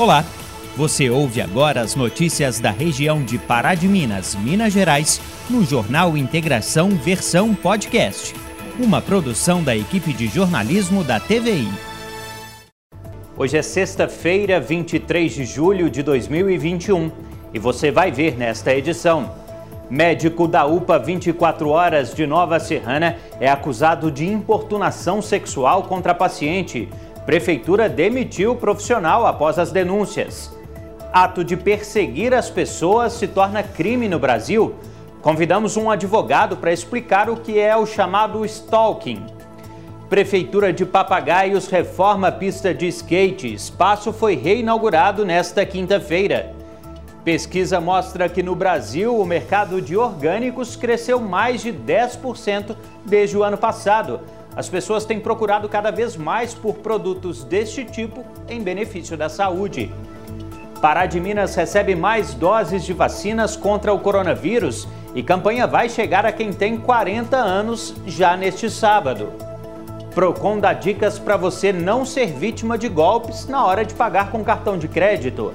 Olá, você ouve agora as notícias da região de Pará de Minas, Minas Gerais, no Jornal Integração Versão Podcast, uma produção da equipe de jornalismo da TVI. Hoje é sexta-feira, 23 de julho de 2021, e você vai ver nesta edição. Médico da UPA 24 Horas de Nova Serrana é acusado de importunação sexual contra paciente Prefeitura demitiu o profissional após as denúncias. Ato de perseguir as pessoas se torna crime no Brasil. Convidamos um advogado para explicar o que é o chamado stalking. Prefeitura de Papagaios reforma pista de skate. Espaço foi reinaugurado nesta quinta-feira. Pesquisa mostra que no Brasil o mercado de orgânicos cresceu mais de 10% desde o ano passado as pessoas têm procurado cada vez mais por produtos deste tipo em benefício da saúde. Pará de Minas recebe mais doses de vacinas contra o coronavírus e campanha vai chegar a quem tem 40 anos já neste sábado. Procon dá dicas para você não ser vítima de golpes na hora de pagar com cartão de crédito.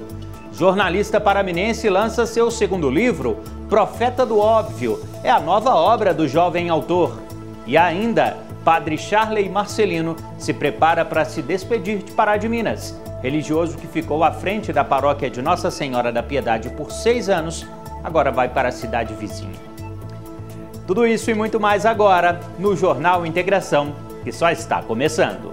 Jornalista paraminense lança seu segundo livro, Profeta do Óbvio. É a nova obra do jovem autor. E ainda, Padre Charley Marcelino se prepara para se despedir de Pará de Minas. Religioso que ficou à frente da paróquia de Nossa Senhora da Piedade por seis anos, agora vai para a cidade vizinha. Tudo isso e muito mais agora no Jornal Integração, que só está começando.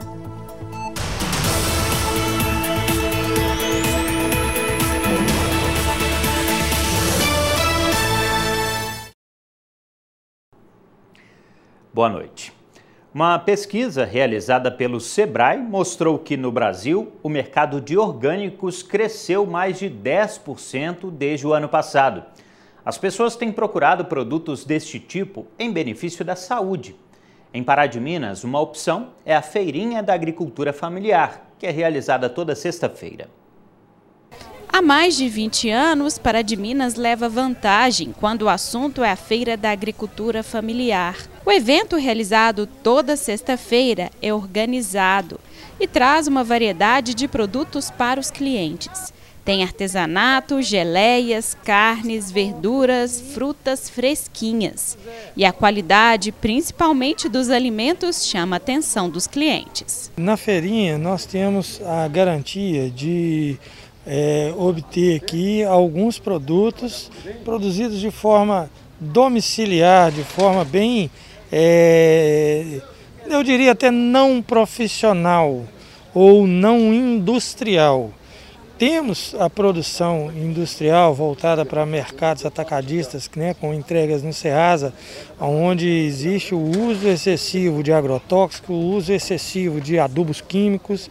Boa noite. Uma pesquisa realizada pelo Sebrae mostrou que no Brasil o mercado de orgânicos cresceu mais de 10% desde o ano passado. As pessoas têm procurado produtos deste tipo em benefício da saúde. Em Pará de Minas, uma opção é a Feirinha da Agricultura Familiar, que é realizada toda sexta-feira. Há mais de 20 anos, Pará de Minas leva vantagem quando o assunto é a Feira da Agricultura Familiar. O evento, realizado toda sexta-feira, é organizado e traz uma variedade de produtos para os clientes. Tem artesanato, geleias, carnes, verduras, frutas fresquinhas. E a qualidade, principalmente dos alimentos, chama a atenção dos clientes. Na feirinha, nós temos a garantia de é, obter aqui alguns produtos produzidos de forma domiciliar, de forma bem, é, eu diria até não profissional ou não industrial. Temos a produção industrial voltada para mercados atacadistas, né, com entregas no Ceasa, onde existe o uso excessivo de agrotóxicos, o uso excessivo de adubos químicos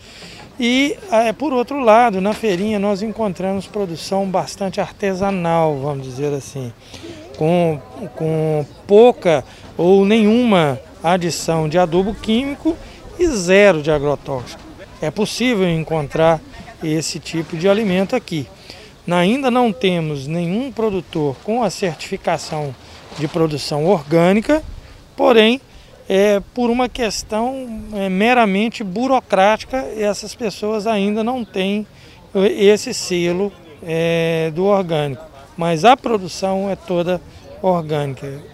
e, é, por outro lado, na feirinha nós encontramos produção bastante artesanal, vamos dizer assim, com, com pouca ou nenhuma adição de adubo químico e zero de agrotóxico. É possível encontrar esse tipo de alimento aqui. Ainda não temos nenhum produtor com a certificação de produção orgânica, porém é, por uma questão é, meramente burocrática, essas pessoas ainda não têm é, esse selo é, do orgânico. Mas a produção é toda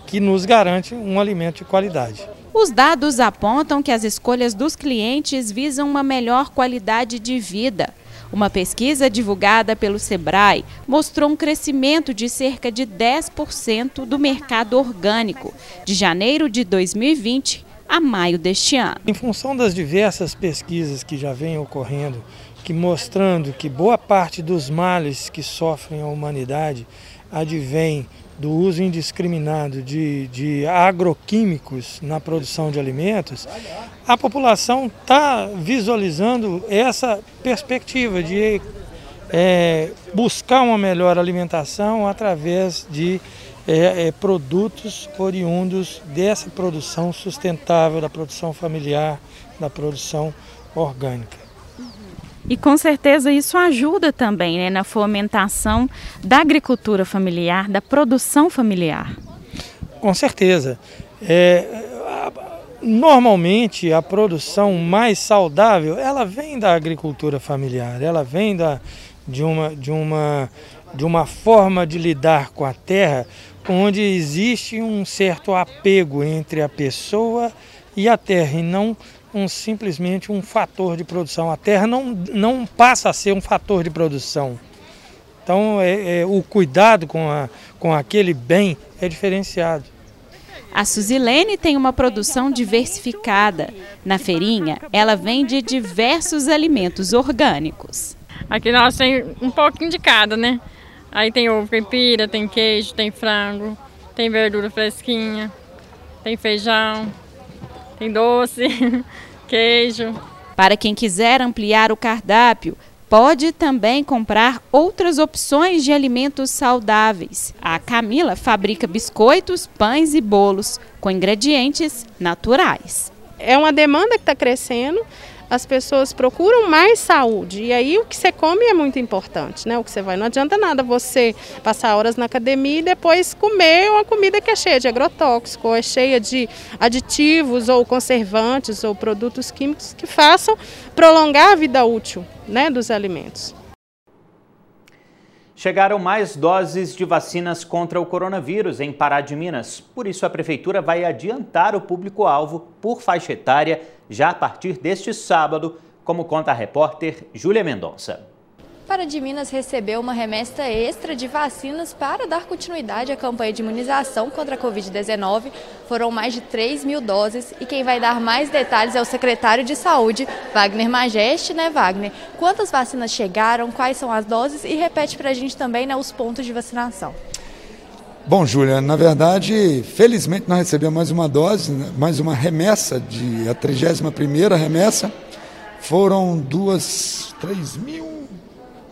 que nos garante um alimento de qualidade. Os dados apontam que as escolhas dos clientes visam uma melhor qualidade de vida. Uma pesquisa divulgada pelo Sebrae mostrou um crescimento de cerca de 10% do mercado orgânico, de janeiro de 2020 a maio deste ano. Em função das diversas pesquisas que já vêm ocorrendo, que mostrando que boa parte dos males que sofrem a humanidade advém do uso indiscriminado de, de agroquímicos na produção de alimentos, a população está visualizando essa perspectiva de é, buscar uma melhor alimentação através de é, é, produtos oriundos dessa produção sustentável, da produção familiar, da produção orgânica. E com certeza isso ajuda também né, na fomentação da agricultura familiar, da produção familiar. Com certeza. É, normalmente a produção mais saudável, ela vem da agricultura familiar, ela vem da, de, uma, de, uma, de uma forma de lidar com a terra onde existe um certo apego entre a pessoa e a terra e não um, simplesmente um fator de produção. A terra não, não passa a ser um fator de produção. Então é, é, o cuidado com, a, com aquele bem é diferenciado. A Suzilene tem uma produção diversificada. Na feirinha, ela vende diversos alimentos orgânicos. Aqui nós tem um pouquinho de cada, né? Aí tem ovo caipira, tem queijo, tem frango, tem verdura fresquinha, tem feijão, tem doce, queijo. Para quem quiser ampliar o cardápio, pode também comprar outras opções de alimentos saudáveis. A Camila fabrica biscoitos, pães e bolos com ingredientes naturais. É uma demanda que está crescendo as pessoas procuram mais saúde. E aí o que você come é muito importante, né? O que você vai. Não adianta nada você passar horas na academia e depois comer uma comida que é cheia de agrotóxico, ou é cheia de aditivos ou conservantes ou produtos químicos que façam prolongar a vida útil né, dos alimentos. Chegaram mais doses de vacinas contra o coronavírus em Pará de Minas. Por isso, a Prefeitura vai adiantar o público-alvo por faixa etária já a partir deste sábado, como conta a repórter Júlia Mendonça. Para de Minas recebeu uma remessa extra de vacinas para dar continuidade à campanha de imunização contra a Covid-19. Foram mais de 3 mil doses e quem vai dar mais detalhes é o secretário de Saúde, Wagner Majeste, né, Wagner? Quantas vacinas chegaram, quais são as doses e repete para a gente também né, os pontos de vacinação. Bom, Júlia, na verdade, felizmente nós recebemos mais uma dose, né, mais uma remessa, de, a 31ª remessa. Foram duas, 3 mil,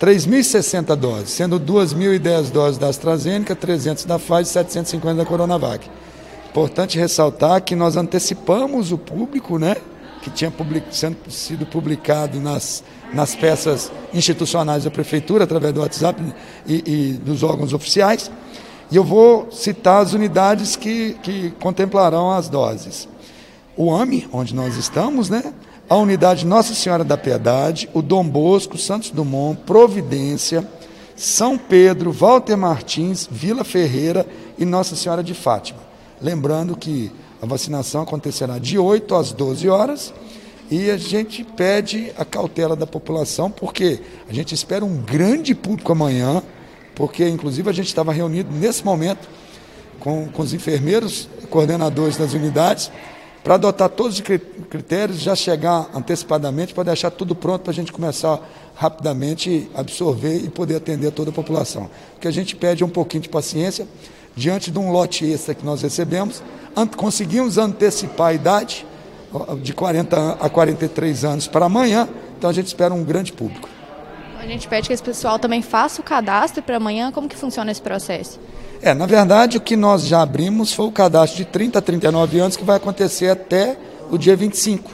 3.060 doses, sendo 2.010 doses da AstraZeneca, 300 da Pfizer e 750 da Coronavac. Importante ressaltar que nós antecipamos o público, né, que tinha public, sendo, sido publicado nas, nas peças institucionais da Prefeitura, através do WhatsApp e, e dos órgãos oficiais. E eu vou citar as unidades que, que contemplarão as doses. O AME, onde nós estamos, né? a unidade Nossa Senhora da Piedade, o Dom Bosco, Santos Dumont, Providência, São Pedro, Walter Martins, Vila Ferreira e Nossa Senhora de Fátima. Lembrando que a vacinação acontecerá de 8 às 12 horas e a gente pede a cautela da população, porque a gente espera um grande público amanhã, porque inclusive a gente estava reunido nesse momento com, com os enfermeiros, coordenadores das unidades, para adotar todos os critérios, já chegar antecipadamente para deixar tudo pronto para a gente começar rapidamente absorver e poder atender toda a população. O que a gente pede é um pouquinho de paciência diante de um lote extra que nós recebemos, conseguimos antecipar a idade de 40 a 43 anos para amanhã, então a gente espera um grande público. A gente pede que esse pessoal também faça o cadastro para amanhã. Como que funciona esse processo? É, na verdade, o que nós já abrimos foi o cadastro de 30 a 39 anos, que vai acontecer até o dia 25.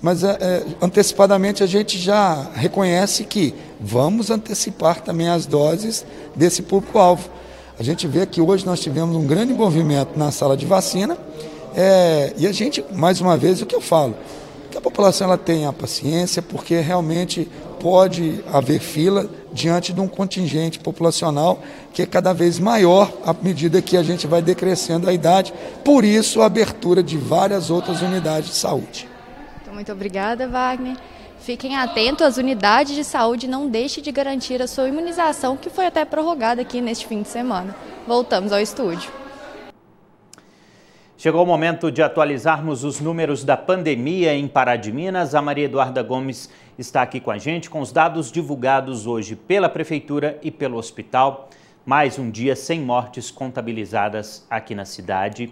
Mas é, é, antecipadamente a gente já reconhece que vamos antecipar também as doses desse público-alvo. A gente vê que hoje nós tivemos um grande movimento na sala de vacina é, e a gente, mais uma vez, o que eu falo, que a população ela tenha paciência, porque realmente pode haver fila diante de um contingente populacional que é cada vez maior à medida que a gente vai decrescendo a idade. Por isso, a abertura de várias outras unidades de saúde. Muito obrigada, Wagner. Fiquem atentos, as unidades de saúde não deixem de garantir a sua imunização, que foi até prorrogada aqui neste fim de semana. Voltamos ao estúdio. Chegou o momento de atualizarmos os números da pandemia em Pará de Minas. A Maria Eduarda Gomes está aqui com a gente com os dados divulgados hoje pela Prefeitura e pelo hospital. Mais um dia sem mortes contabilizadas aqui na cidade.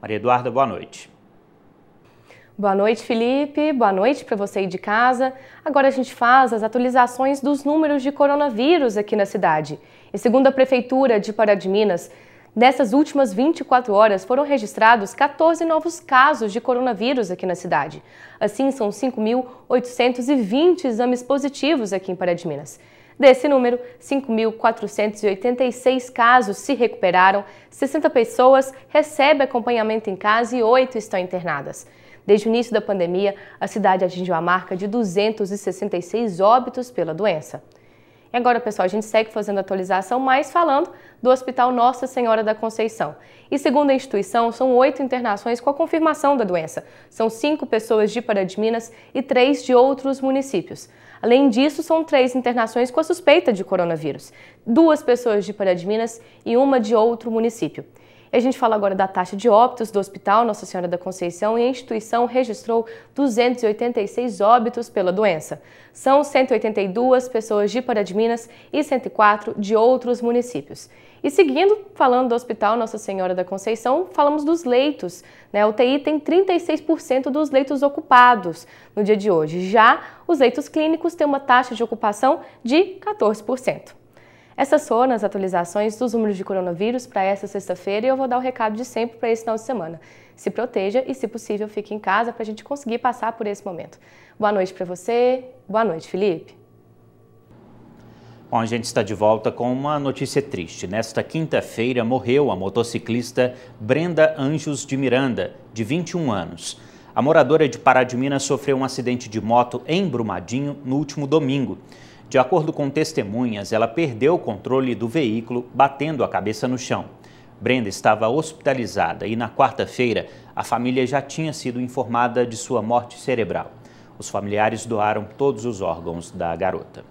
Maria Eduarda, boa noite. Boa noite, Felipe. Boa noite para você aí de casa. Agora a gente faz as atualizações dos números de coronavírus aqui na cidade. E segundo a Prefeitura de Pará de Minas, Nessas últimas 24 horas foram registrados 14 novos casos de coronavírus aqui na cidade. Assim, são 5.820 exames positivos aqui em Pará de Minas. Desse número, 5.486 casos se recuperaram, 60 pessoas recebem acompanhamento em casa e 8 estão internadas. Desde o início da pandemia, a cidade atingiu a marca de 266 óbitos pela doença. E agora, pessoal, a gente segue fazendo atualização, mas falando do Hospital Nossa Senhora da Conceição. E segundo a instituição, são oito internações com a confirmação da doença. São cinco pessoas de Pará de Minas e três de outros municípios. Além disso, são três internações com a suspeita de coronavírus. Duas pessoas de Pará de Minas e uma de outro município. E a gente fala agora da taxa de óbitos do Hospital Nossa Senhora da Conceição e a instituição registrou 286 óbitos pela doença. São 182 pessoas de Pará de Minas e 104 de outros municípios. E seguindo, falando do Hospital Nossa Senhora da Conceição, falamos dos leitos. Né? A UTI tem 36% dos leitos ocupados no dia de hoje. Já os leitos clínicos têm uma taxa de ocupação de 14%. Essas foram as atualizações dos números de coronavírus para esta sexta-feira e eu vou dar o recado de sempre para esse final de semana. Se proteja e, se possível, fique em casa para a gente conseguir passar por esse momento. Boa noite para você. Boa noite, Felipe. Bom, a gente está de volta com uma notícia triste. Nesta quinta-feira morreu a motociclista Brenda Anjos de Miranda, de 21 anos. A moradora de Pará de Minas sofreu um acidente de moto em Brumadinho no último domingo. De acordo com testemunhas, ela perdeu o controle do veículo, batendo a cabeça no chão. Brenda estava hospitalizada e na quarta-feira a família já tinha sido informada de sua morte cerebral. Os familiares doaram todos os órgãos da garota.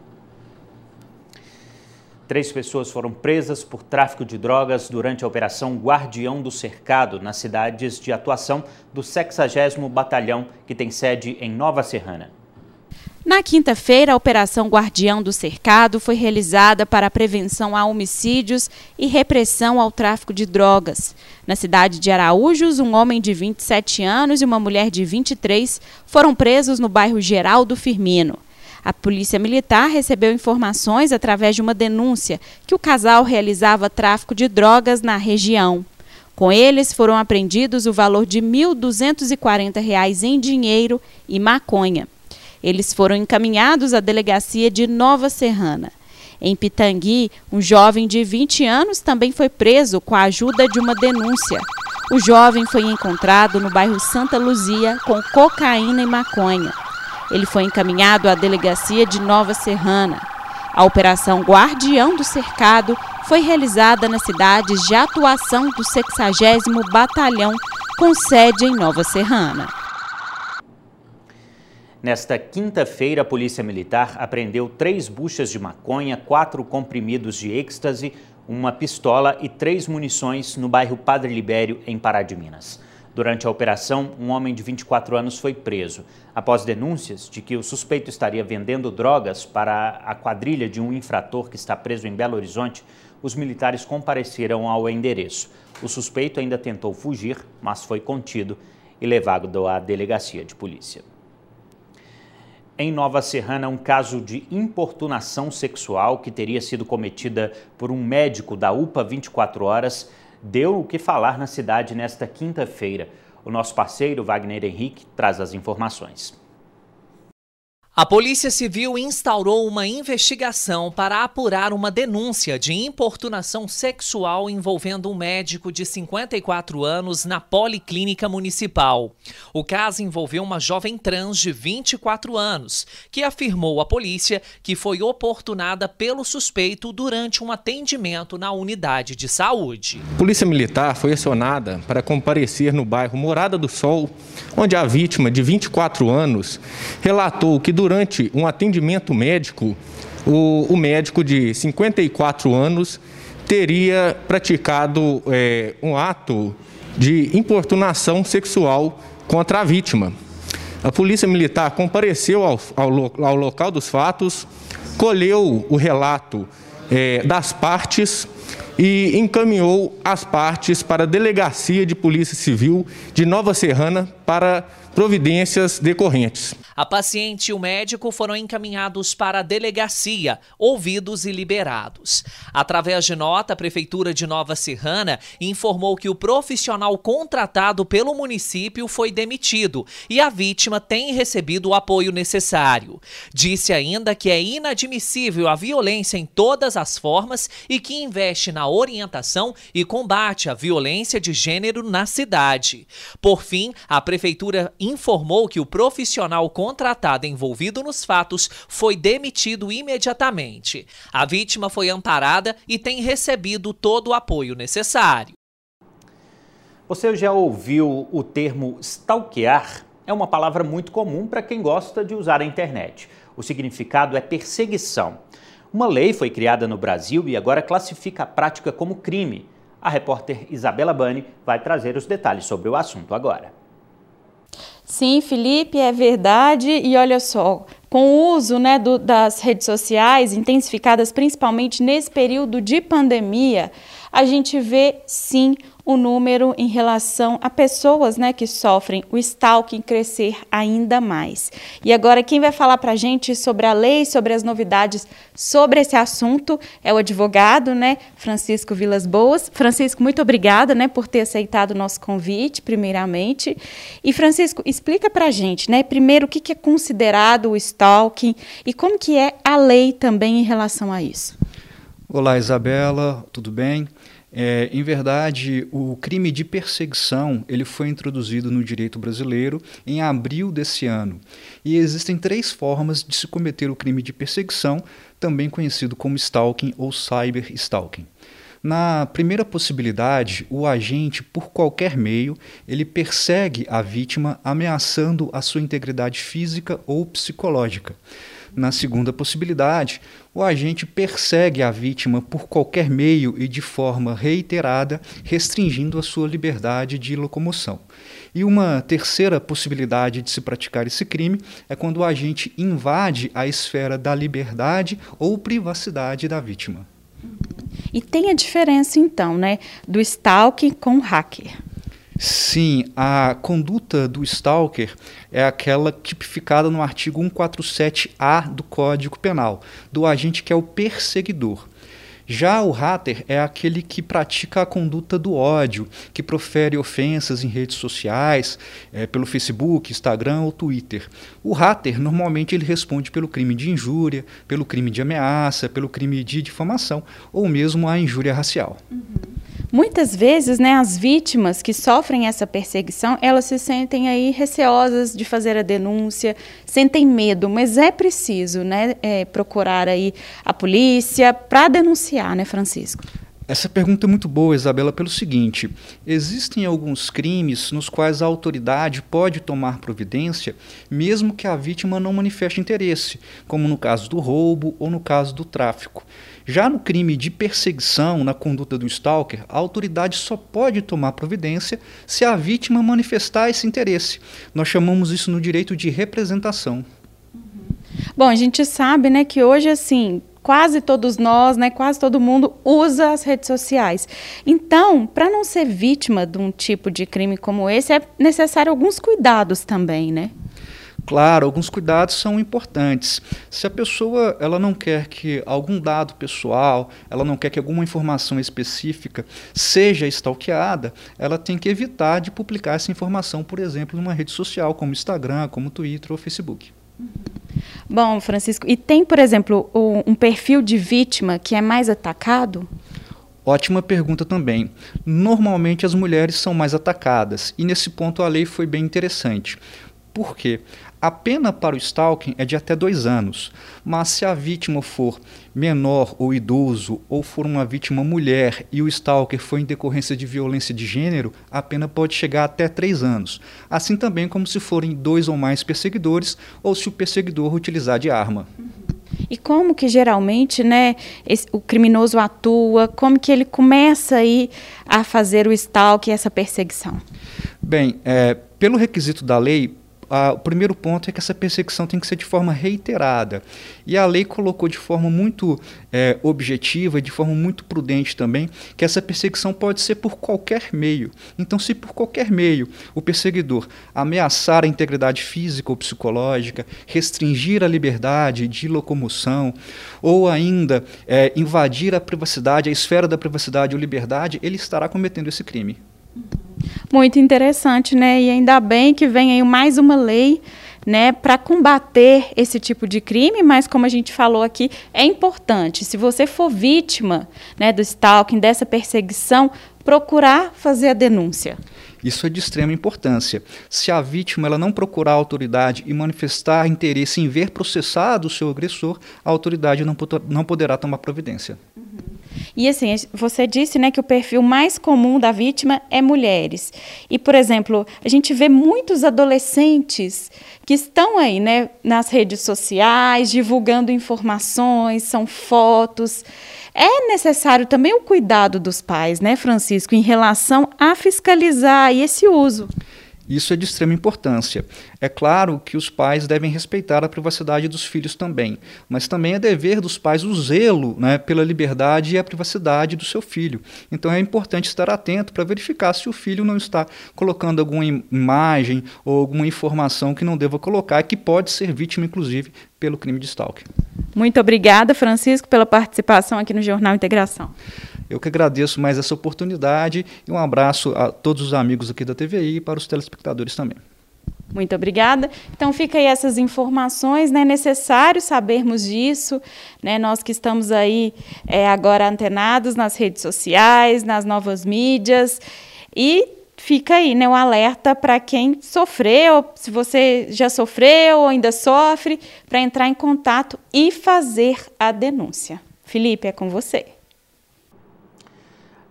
Três pessoas foram presas por tráfico de drogas durante a Operação Guardião do Cercado, nas cidades de atuação do 60 Batalhão, que tem sede em Nova Serrana. Na quinta-feira, a Operação Guardião do Cercado foi realizada para a prevenção a homicídios e repressão ao tráfico de drogas. Na cidade de Araújos, um homem de 27 anos e uma mulher de 23 foram presos no bairro Geraldo Firmino. A Polícia Militar recebeu informações através de uma denúncia que o casal realizava tráfico de drogas na região. Com eles foram apreendidos o valor de R$ 1.240 em dinheiro e maconha. Eles foram encaminhados à delegacia de Nova Serrana. Em Pitangui, um jovem de 20 anos também foi preso com a ajuda de uma denúncia. O jovem foi encontrado no bairro Santa Luzia com cocaína e maconha. Ele foi encaminhado à delegacia de Nova Serrana. A operação Guardião do Cercado foi realizada nas cidades de atuação do 60 Batalhão, com sede em Nova Serrana. Nesta quinta-feira, a Polícia Militar apreendeu três buchas de maconha, quatro comprimidos de êxtase, uma pistola e três munições no bairro Padre Libério, em Pará de Minas. Durante a operação, um homem de 24 anos foi preso. Após denúncias de que o suspeito estaria vendendo drogas para a quadrilha de um infrator que está preso em Belo Horizonte, os militares compareceram ao endereço. O suspeito ainda tentou fugir, mas foi contido e levado à delegacia de polícia. Em Nova Serrana, um caso de importunação sexual que teria sido cometida por um médico da UPA 24 Horas deu o que falar na cidade nesta quinta-feira. O nosso parceiro Wagner Henrique traz as informações. A Polícia Civil instaurou uma investigação para apurar uma denúncia de importunação sexual envolvendo um médico de 54 anos na Policlínica Municipal. O caso envolveu uma jovem trans de 24 anos, que afirmou à polícia que foi oportunada pelo suspeito durante um atendimento na unidade de saúde. A Polícia Militar foi acionada para comparecer no bairro Morada do Sol, onde a vítima, de 24 anos, relatou que durante durante um atendimento médico, o, o médico de 54 anos teria praticado é, um ato de importunação sexual contra a vítima. A Polícia Militar compareceu ao, ao, ao local dos fatos, colheu o relato é, das partes e encaminhou as partes para a Delegacia de Polícia Civil de Nova Serrana para providências decorrentes. A paciente e o médico foram encaminhados para a delegacia, ouvidos e liberados. Através de nota, a Prefeitura de Nova Serrana informou que o profissional contratado pelo município foi demitido e a vítima tem recebido o apoio necessário. Disse ainda que é inadmissível a violência em todas as formas e que investe investe na orientação e combate à violência de gênero na cidade. Por fim, a prefeitura informou que o profissional contratado envolvido nos fatos foi demitido imediatamente. A vítima foi amparada e tem recebido todo o apoio necessário. Você já ouviu o termo stalkear? É uma palavra muito comum para quem gosta de usar a internet. O significado é perseguição. Uma lei foi criada no Brasil e agora classifica a prática como crime. A repórter Isabela Bani vai trazer os detalhes sobre o assunto agora. Sim, Felipe, é verdade. E olha só, com o uso né, do, das redes sociais, intensificadas principalmente nesse período de pandemia, a gente vê sim o número em relação a pessoas né, que sofrem o stalking crescer ainda mais. E agora quem vai falar para a gente sobre a lei, sobre as novidades sobre esse assunto é o advogado, né, Francisco Vilas Boas. Francisco, muito obrigada, né, por ter aceitado o nosso convite, primeiramente. E Francisco, explica para a gente, né, primeiro o que, que é considerado o stalking e como que é a lei também em relação a isso. Olá, Isabela, tudo bem? É, em verdade, o crime de perseguição ele foi introduzido no direito brasileiro em abril desse ano. E existem três formas de se cometer o crime de perseguição, também conhecido como stalking ou cyberstalking. Na primeira possibilidade, o agente, por qualquer meio, ele persegue a vítima ameaçando a sua integridade física ou psicológica. Na segunda possibilidade, o agente persegue a vítima por qualquer meio e de forma reiterada, restringindo a sua liberdade de locomoção. E uma terceira possibilidade de se praticar esse crime é quando o agente invade a esfera da liberdade ou privacidade da vítima. E tem a diferença, então, né, do stalking com o hacker? Sim, a conduta do stalker é aquela tipificada no artigo 147-A do Código Penal, do agente que é o perseguidor. Já o hater é aquele que pratica a conduta do ódio, que profere ofensas em redes sociais, é, pelo Facebook, Instagram ou Twitter. O hater normalmente ele responde pelo crime de injúria, pelo crime de ameaça, pelo crime de difamação ou mesmo a injúria racial. Uhum. Muitas vezes, né, as vítimas que sofrem essa perseguição, elas se sentem aí receosas de fazer a denúncia, sentem medo, mas é preciso, né, é, procurar aí a polícia para denunciar, né, Francisco? Essa pergunta é muito boa, Isabela, pelo seguinte: existem alguns crimes nos quais a autoridade pode tomar providência, mesmo que a vítima não manifeste interesse, como no caso do roubo ou no caso do tráfico. Já no crime de perseguição, na conduta do stalker, a autoridade só pode tomar providência se a vítima manifestar esse interesse. Nós chamamos isso no direito de representação. Bom, a gente sabe, né, que hoje assim, quase todos nós, né, quase todo mundo usa as redes sociais. Então, para não ser vítima de um tipo de crime como esse, é necessário alguns cuidados também, né? Claro, alguns cuidados são importantes. Se a pessoa ela não quer que algum dado pessoal, ela não quer que alguma informação específica seja stalkeada, ela tem que evitar de publicar essa informação, por exemplo, numa rede social como Instagram, como Twitter ou Facebook. Bom, Francisco, e tem, por exemplo, um perfil de vítima que é mais atacado? Ótima pergunta também. Normalmente as mulheres são mais atacadas, e nesse ponto a lei foi bem interessante. Por quê? A pena para o stalking é de até dois anos, mas se a vítima for menor ou idoso, ou for uma vítima mulher e o stalker for em decorrência de violência de gênero, a pena pode chegar até três anos. Assim também como se forem dois ou mais perseguidores, ou se o perseguidor utilizar de arma. E como que geralmente né, esse, o criminoso atua, como que ele começa aí a fazer o stalking, essa perseguição? Bem, é, pelo requisito da lei, o primeiro ponto é que essa perseguição tem que ser de forma reiterada. E a lei colocou de forma muito é, objetiva, de forma muito prudente também, que essa perseguição pode ser por qualquer meio. Então, se por qualquer meio o perseguidor ameaçar a integridade física ou psicológica, restringir a liberdade de locomoção, ou ainda é, invadir a privacidade, a esfera da privacidade ou liberdade, ele estará cometendo esse crime. Muito interessante, né? E ainda bem que vem aí mais uma lei né, para combater esse tipo de crime, mas como a gente falou aqui, é importante, se você for vítima né, do stalking, dessa perseguição, procurar fazer a denúncia. Isso é de extrema importância. Se a vítima ela não procurar a autoridade e manifestar interesse em ver processado o seu agressor, a autoridade não, não poderá tomar providência. E assim, você disse né, que o perfil mais comum da vítima é mulheres. E, por exemplo, a gente vê muitos adolescentes que estão aí né, nas redes sociais, divulgando informações, são fotos. É necessário também o cuidado dos pais, né, Francisco, em relação a fiscalizar esse uso. Isso é de extrema importância. É claro que os pais devem respeitar a privacidade dos filhos também, mas também é dever dos pais o zelo né, pela liberdade e a privacidade do seu filho. Então é importante estar atento para verificar se o filho não está colocando alguma imagem ou alguma informação que não deva colocar, que pode ser vítima, inclusive, pelo crime de stalking. Muito obrigada, Francisco, pela participação aqui no Jornal Integração. Eu que agradeço mais essa oportunidade e um abraço a todos os amigos aqui da TVI e para os telespectadores também. Muito obrigada. Então fica aí essas informações, né? É necessário sabermos disso, né? Nós que estamos aí é, agora antenados nas redes sociais, nas novas mídias e fica aí, né, o alerta para quem sofreu, se você já sofreu ou ainda sofre, para entrar em contato e fazer a denúncia. Felipe, é com você.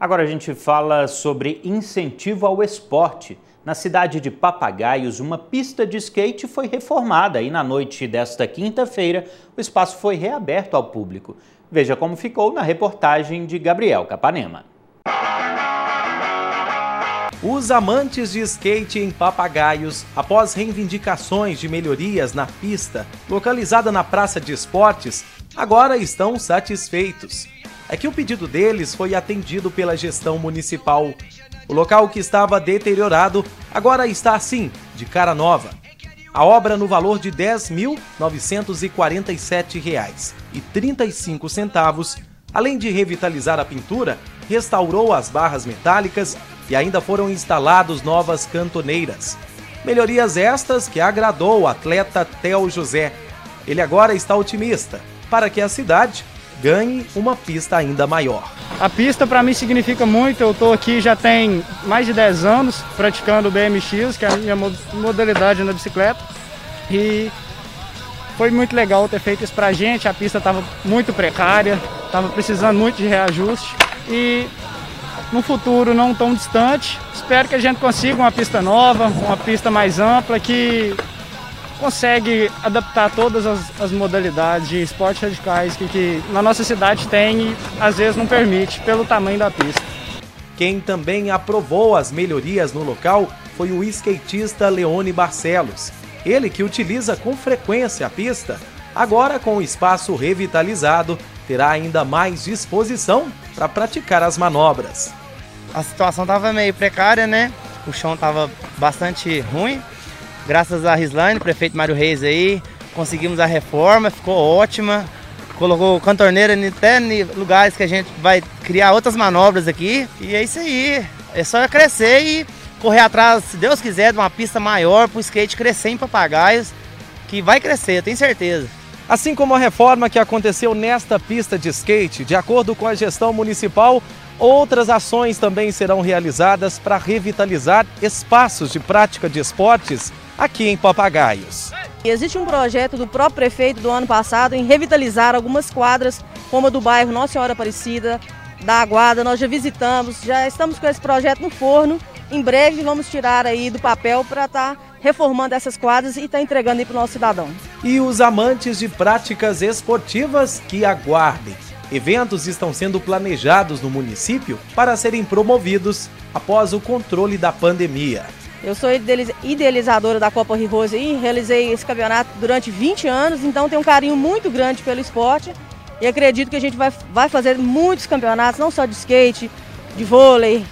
Agora a gente fala sobre incentivo ao esporte. Na cidade de Papagaios, uma pista de skate foi reformada e na noite desta quinta-feira o espaço foi reaberto ao público. Veja como ficou na reportagem de Gabriel Capanema. Os amantes de skate em Papagaios, após reivindicações de melhorias na pista, localizada na Praça de Esportes, agora estão satisfeitos é que o pedido deles foi atendido pela gestão municipal. O local que estava deteriorado agora está assim, de cara nova. A obra no valor de R$ 10.947,35, além de revitalizar a pintura, restaurou as barras metálicas e ainda foram instalados novas cantoneiras. Melhorias estas que agradou o atleta Theo José. Ele agora está otimista para que a cidade ganhe uma pista ainda maior. A pista para mim significa muito, eu estou aqui já tem mais de 10 anos praticando o BMX, que é a minha modalidade na bicicleta. E foi muito legal ter feito isso para a gente, a pista estava muito precária, estava precisando muito de reajuste. E no futuro não tão distante, espero que a gente consiga uma pista nova, uma pista mais ampla, que consegue adaptar todas as, as modalidades de esportes radicais que, que na nossa cidade tem e às vezes não permite pelo tamanho da pista. Quem também aprovou as melhorias no local foi o skatista Leone Barcelos. Ele que utiliza com frequência a pista, agora com o espaço revitalizado, terá ainda mais disposição para praticar as manobras. A situação estava meio precária, né? O chão estava bastante ruim, Graças a Rislane, prefeito Mário Reis aí, conseguimos a reforma, ficou ótima. Colocou cantorneira até em lugares que a gente vai criar outras manobras aqui. E é isso aí. É só crescer e correr atrás, se Deus quiser, de uma pista maior para o skate crescer em Papagaios, que vai crescer, eu tenho certeza. Assim como a reforma que aconteceu nesta pista de skate, de acordo com a gestão municipal, outras ações também serão realizadas para revitalizar espaços de prática de esportes aqui em Papagaios. Existe um projeto do próprio prefeito do ano passado em revitalizar algumas quadras, como a do bairro Nossa Senhora Aparecida, da Aguada, nós já visitamos, já estamos com esse projeto no forno. Em breve vamos tirar aí do papel para estar tá reformando essas quadras e estar tá entregando aí para o nosso cidadão. E os amantes de práticas esportivas que aguardem. Eventos estão sendo planejados no município para serem promovidos após o controle da pandemia. Eu sou idealizadora da Copa Rio Rose e realizei esse campeonato durante 20 anos, então tenho um carinho muito grande pelo esporte e acredito que a gente vai, vai fazer muitos campeonatos, não só de skate, de vôlei,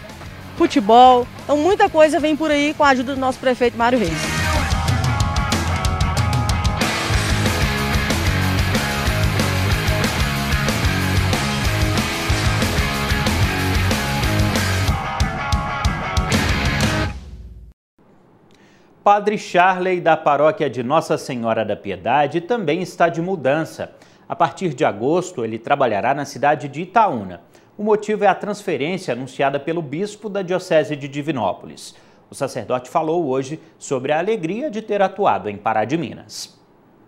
futebol. Então muita coisa vem por aí com a ajuda do nosso prefeito Mário Reis. Padre Charley, da paróquia de Nossa Senhora da Piedade, também está de mudança. A partir de agosto, ele trabalhará na cidade de Itaúna. O motivo é a transferência anunciada pelo bispo da Diocese de Divinópolis. O sacerdote falou hoje sobre a alegria de ter atuado em Pará de Minas.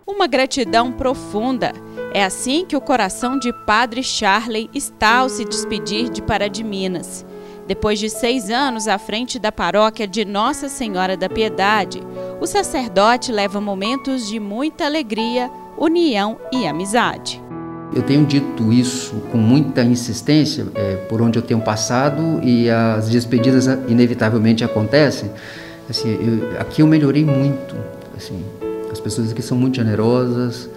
Uma gratidão profunda. É assim que o coração de Padre Charley está ao se despedir de Pará de Minas. Depois de seis anos à frente da paróquia de Nossa Senhora da Piedade, o sacerdote leva momentos de muita alegria, união e amizade. Eu tenho dito isso com muita insistência é, por onde eu tenho passado e as despedidas inevitavelmente acontecem. Assim, eu, aqui eu melhorei muito. Assim, as pessoas aqui são muito generosas,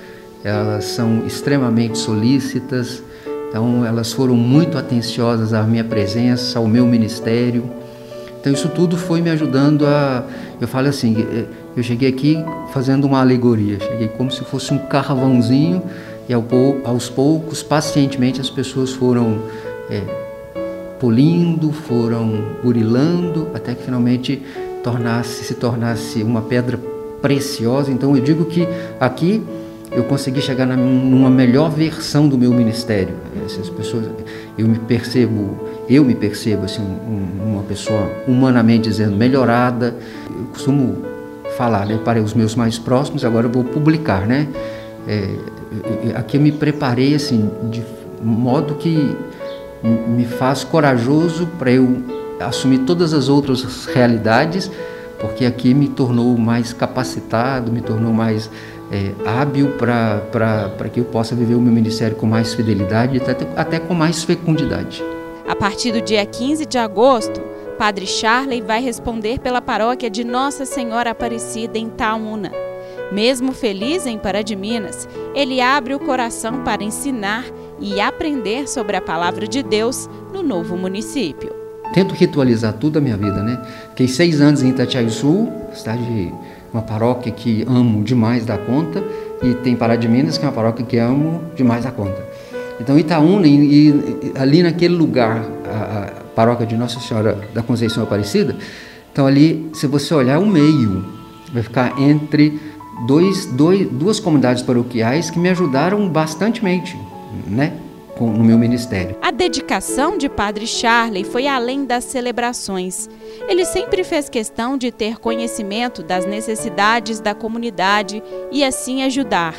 elas são extremamente solícitas, então, elas foram muito atenciosas à minha presença, ao meu ministério. Então, isso tudo foi me ajudando a. Eu falo assim: eh, eu cheguei aqui fazendo uma alegoria, cheguei como se fosse um carvãozinho, e aos poucos, pacientemente, as pessoas foram é, polindo, foram burilando, até que finalmente tornasse, se tornasse uma pedra preciosa. Então, eu digo que aqui eu consegui chegar na, numa melhor versão do meu ministério. Essas pessoas, eu me percebo, eu me percebo assim, um, uma pessoa humanamente dizendo melhorada. Eu costumo falar né, para os meus mais próximos, agora eu vou publicar, né? É, aqui eu me preparei assim de modo que me faz corajoso para eu assumir todas as outras realidades, porque aqui me tornou mais capacitado, me tornou mais é, hábil para que eu possa viver o meu ministério com mais fidelidade e até, até com mais fecundidade. A partir do dia 15 de agosto, Padre Charley vai responder pela paróquia de Nossa Senhora Aparecida em Taúna. Mesmo feliz em Pará de Minas, ele abre o coração para ensinar e aprender sobre a palavra de Deus no novo município. Tento ritualizar tudo a minha vida, né? Fiquei seis anos em Itatiaia Sul, cidade uma paróquia que amo demais da conta, e tem Pará de Minas, que é uma paróquia que amo demais da conta. Então Itaúna, e, e ali naquele lugar, a, a, paróquia de Nossa Senhora da Conceição Aparecida, então ali, se você olhar o meio, vai ficar entre dois, dois, duas comunidades paroquiais que me ajudaram bastantemente, né? No meu ministério. A dedicação de Padre Charley foi além das celebrações. Ele sempre fez questão de ter conhecimento das necessidades da comunidade e assim ajudar.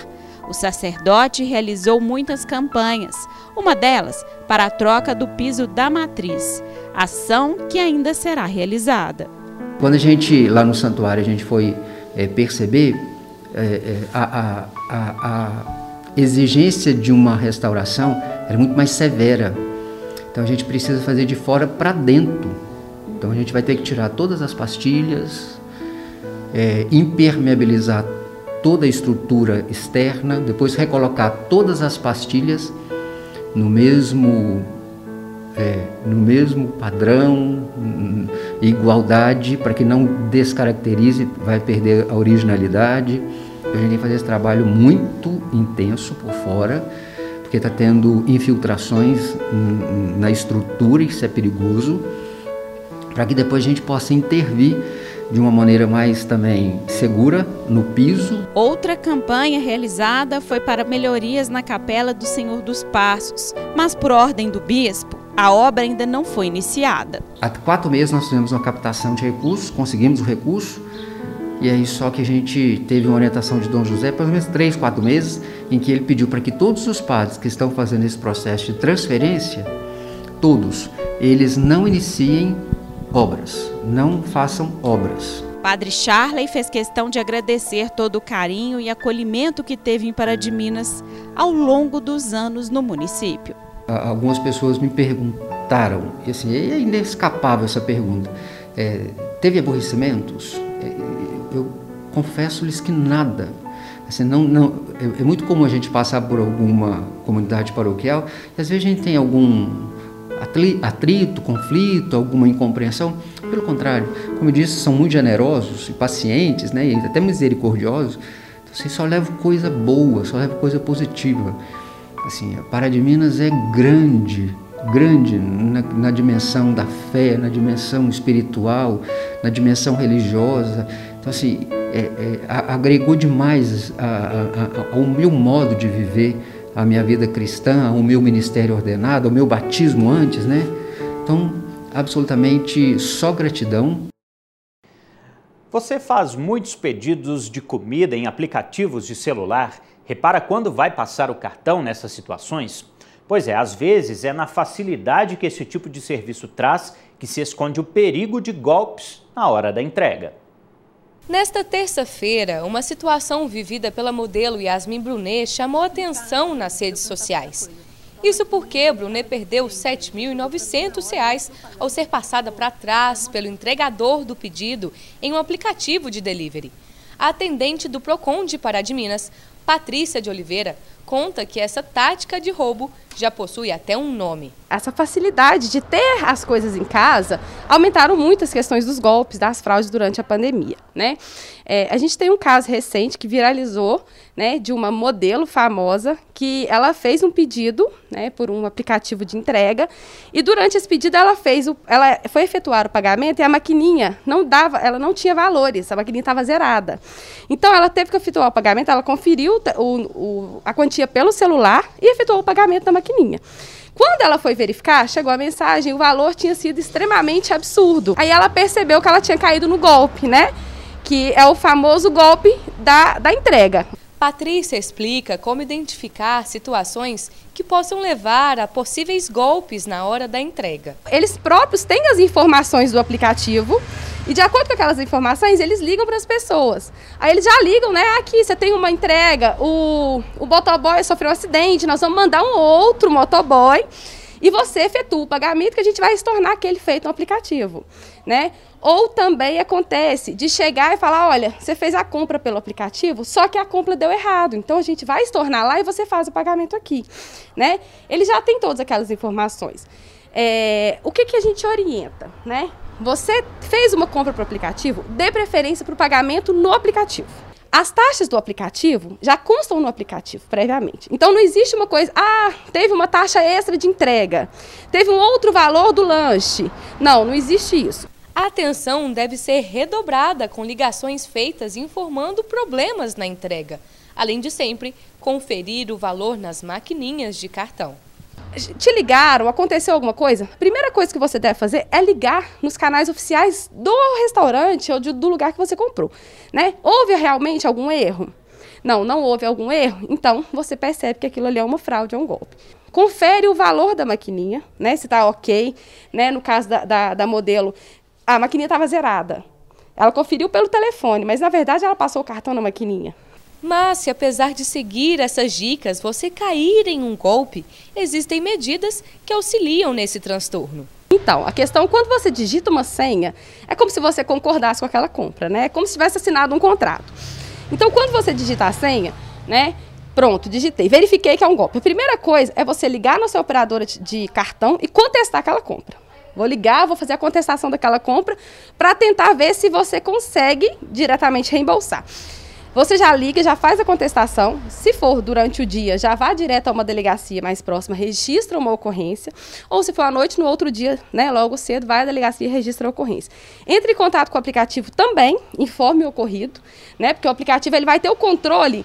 O sacerdote realizou muitas campanhas, uma delas para a troca do piso da matriz, ação que ainda será realizada. Quando a gente, lá no santuário, a gente foi é, perceber é, a, a, a, a exigência de uma restauração era muito mais severa. Então a gente precisa fazer de fora para dentro. Então a gente vai ter que tirar todas as pastilhas, é, impermeabilizar toda a estrutura externa, depois recolocar todas as pastilhas no mesmo é, no mesmo padrão, igualdade, para que não descaracterize, vai perder a originalidade. A gente tem que fazer esse trabalho muito intenso por fora, porque está tendo infiltrações na estrutura, isso é perigoso, para que depois a gente possa intervir de uma maneira mais também segura no piso. Outra campanha realizada foi para melhorias na Capela do Senhor dos Passos, mas por ordem do bispo, a obra ainda não foi iniciada. Há quatro meses nós fizemos uma captação de recursos, conseguimos o recurso, e aí só que a gente teve uma orientação de Dom José, pelo menos três, quatro meses, em que ele pediu para que todos os padres que estão fazendo esse processo de transferência, todos, eles não iniciem obras, não façam obras. Padre Charley fez questão de agradecer todo o carinho e acolhimento que teve em Pará de Minas ao longo dos anos no município. Algumas pessoas me perguntaram, e assim, é inescapável essa pergunta, é, teve aborrecimentos? Eu confesso-lhes que nada. Assim, não, não, é, é, muito comum a gente passar por alguma comunidade paroquial e às vezes a gente tem algum atrito, conflito, alguma incompreensão. Pelo contrário, como eu disse, são muito generosos e pacientes, né, e até misericordiosos. Então, assim, só leva coisa boa, só leva coisa positiva. Assim, a Pará de Minas é grande, grande na, na, dimensão da fé, na dimensão espiritual, na dimensão religiosa. Então, assim, é, é, agregou demais a, a, a, ao meu modo de viver a minha vida cristã, ao meu ministério ordenado, ao meu batismo antes, né? Então, absolutamente só gratidão. Você faz muitos pedidos de comida em aplicativos de celular? Repara quando vai passar o cartão nessas situações? Pois é, às vezes é na facilidade que esse tipo de serviço traz que se esconde o perigo de golpes na hora da entrega. Nesta terça-feira, uma situação vivida pela modelo Yasmin Brunet chamou atenção nas redes sociais. Isso porque Brunet perdeu R$ 7.900 ao ser passada para trás pelo entregador do pedido em um aplicativo de delivery. A atendente do Procon de Pará de Minas, Patrícia de Oliveira, conta que essa tática de roubo já possui até um nome. Essa facilidade de ter as coisas em casa aumentaram muito as questões dos golpes, das fraudes durante a pandemia. Né? É, a gente tem um caso recente que viralizou né, de uma modelo famosa que ela fez um pedido né, por um aplicativo de entrega e durante esse pedido ela fez o, ela foi efetuar o pagamento e a maquininha não dava, ela não tinha valores, a maquininha estava zerada. Então ela teve que efetuar o pagamento, ela conferiu o, o, a quantia pelo celular e efetuou o pagamento da maquininha. Quando ela foi verificar, chegou a mensagem, o valor tinha sido extremamente absurdo. Aí ela percebeu que ela tinha caído no golpe, né? Que é o famoso golpe da, da entrega. Patrícia explica como identificar situações que possam levar a possíveis golpes na hora da entrega. Eles próprios têm as informações do aplicativo e de acordo com aquelas informações, eles ligam para as pessoas. Aí eles já ligam, né? Aqui você tem uma entrega, o, o motoboy sofreu um acidente, nós vamos mandar um outro motoboy e você efetua o pagamento que a gente vai estornar aquele feito no aplicativo, né? Ou também acontece de chegar e falar, olha, você fez a compra pelo aplicativo, só que a compra deu errado, então a gente vai estornar lá e você faz o pagamento aqui, né? Ele já tem todas aquelas informações. É, o que, que a gente orienta, né? Você fez uma compra para o aplicativo, dê preferência para o pagamento no aplicativo. As taxas do aplicativo já constam no aplicativo previamente. Então não existe uma coisa, ah, teve uma taxa extra de entrega, teve um outro valor do lanche. Não, não existe isso. A atenção deve ser redobrada com ligações feitas informando problemas na entrega, além de sempre conferir o valor nas maquininhas de cartão te ligaram, aconteceu alguma coisa, a primeira coisa que você deve fazer é ligar nos canais oficiais do restaurante ou de, do lugar que você comprou. Né? Houve realmente algum erro? Não, não houve algum erro? Então você percebe que aquilo ali é uma fraude, é um golpe. Confere o valor da maquininha, né? Se está ok. Né? No caso da, da, da modelo, a maquininha estava zerada. Ela conferiu pelo telefone, mas na verdade ela passou o cartão na maquininha. Mas se apesar de seguir essas dicas você cair em um golpe, existem medidas que auxiliam nesse transtorno. Então, a questão, quando você digita uma senha, é como se você concordasse com aquela compra, né? É como se tivesse assinado um contrato. Então, quando você digita a senha, né? Pronto, digitei, verifiquei que é um golpe. A primeira coisa é você ligar na sua operadora de cartão e contestar aquela compra. Vou ligar, vou fazer a contestação daquela compra para tentar ver se você consegue diretamente reembolsar. Você já liga, já faz a contestação. Se for durante o dia, já vá direto a uma delegacia mais próxima, registra uma ocorrência. Ou se for à noite, no outro dia, né, logo cedo, vai à delegacia e registra a ocorrência. Entre em contato com o aplicativo também, informe o ocorrido, né, porque o aplicativo ele vai ter o controle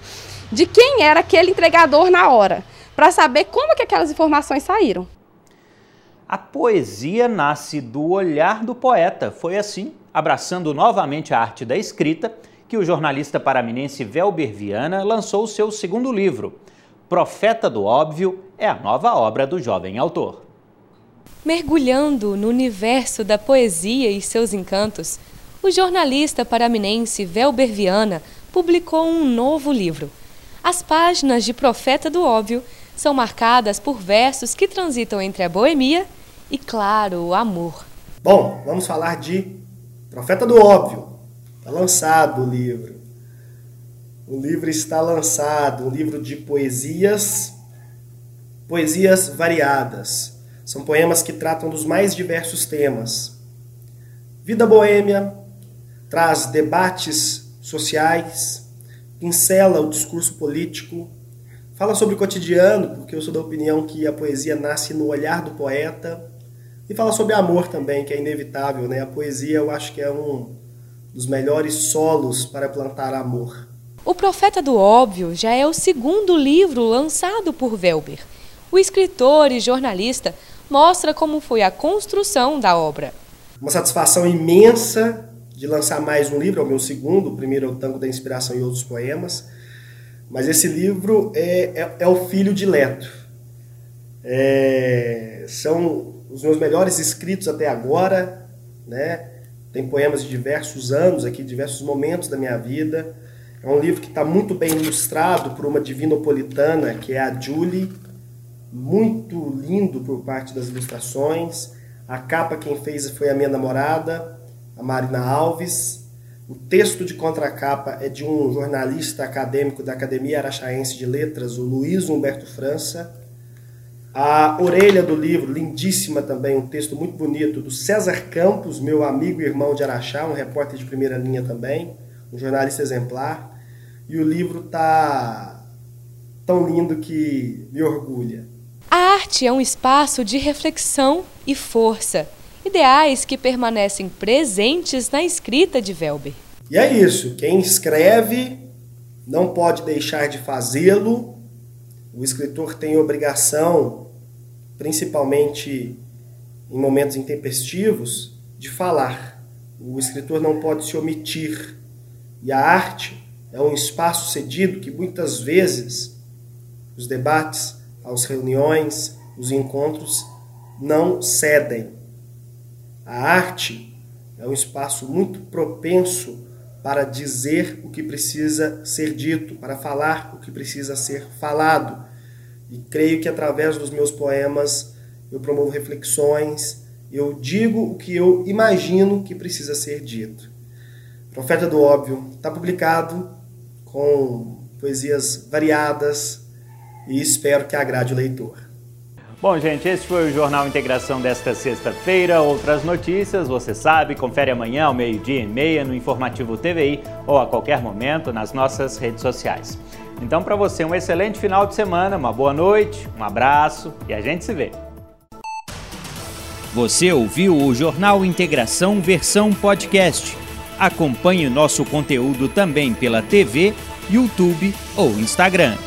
de quem era aquele entregador na hora, para saber como que aquelas informações saíram. A poesia nasce do olhar do poeta. Foi assim, abraçando novamente a arte da escrita, que o jornalista paraminense Velber Viana lançou seu segundo livro. Profeta do Óbvio é a nova obra do jovem autor. Mergulhando no universo da poesia e seus encantos, o jornalista paraminense Velber Viana publicou um novo livro. As páginas de Profeta do Óbvio são marcadas por versos que transitam entre a boemia e, claro, o amor. Bom, vamos falar de Profeta do Óbvio, Está lançado o livro. O livro está lançado, um livro de poesias, poesias variadas. São poemas que tratam dos mais diversos temas. Vida boêmia traz debates sociais, pincela o discurso político, fala sobre o cotidiano, porque eu sou da opinião que a poesia nasce no olhar do poeta, e fala sobre amor também, que é inevitável, né? A poesia eu acho que é um dos melhores solos para plantar amor. O Profeta do Óbvio já é o segundo livro lançado por Velber. O escritor e jornalista mostra como foi a construção da obra. Uma satisfação imensa de lançar mais um livro, é o meu segundo, o primeiro é o Tango da Inspiração e Outros Poemas, mas esse livro é, é, é o filho dileto. É, são os meus melhores escritos até agora, né? Tem poemas de diversos anos aqui, diversos momentos da minha vida. É um livro que está muito bem ilustrado por uma divinopolitana, que é a Julie. Muito lindo por parte das ilustrações. A capa quem fez foi a minha namorada, a Marina Alves. O texto de contracapa é de um jornalista acadêmico da Academia Araxaense de Letras, o Luiz Humberto França. A orelha do livro, lindíssima também, um texto muito bonito, do César Campos, meu amigo e irmão de Araxá, um repórter de primeira linha também, um jornalista exemplar. E o livro tá tão lindo que me orgulha. A arte é um espaço de reflexão e força, ideais que permanecem presentes na escrita de Velber. E é isso, quem escreve não pode deixar de fazê-lo o escritor tem obrigação, principalmente em momentos intempestivos, de falar. O escritor não pode se omitir. E a arte é um espaço cedido que muitas vezes os debates, as reuniões, os encontros não cedem. A arte é um espaço muito propenso para dizer o que precisa ser dito, para falar o que precisa ser falado. E creio que através dos meus poemas eu promovo reflexões, eu digo o que eu imagino que precisa ser dito. Profeta do Óbvio está publicado com poesias variadas e espero que agrade o leitor. Bom, gente, esse foi o Jornal Integração desta sexta-feira. Outras notícias, você sabe, confere amanhã ao meio-dia e meia no Informativo TVI ou a qualquer momento nas nossas redes sociais. Então, para você, um excelente final de semana, uma boa noite, um abraço e a gente se vê. Você ouviu o Jornal Integração versão podcast. Acompanhe nosso conteúdo também pela TV, YouTube ou Instagram.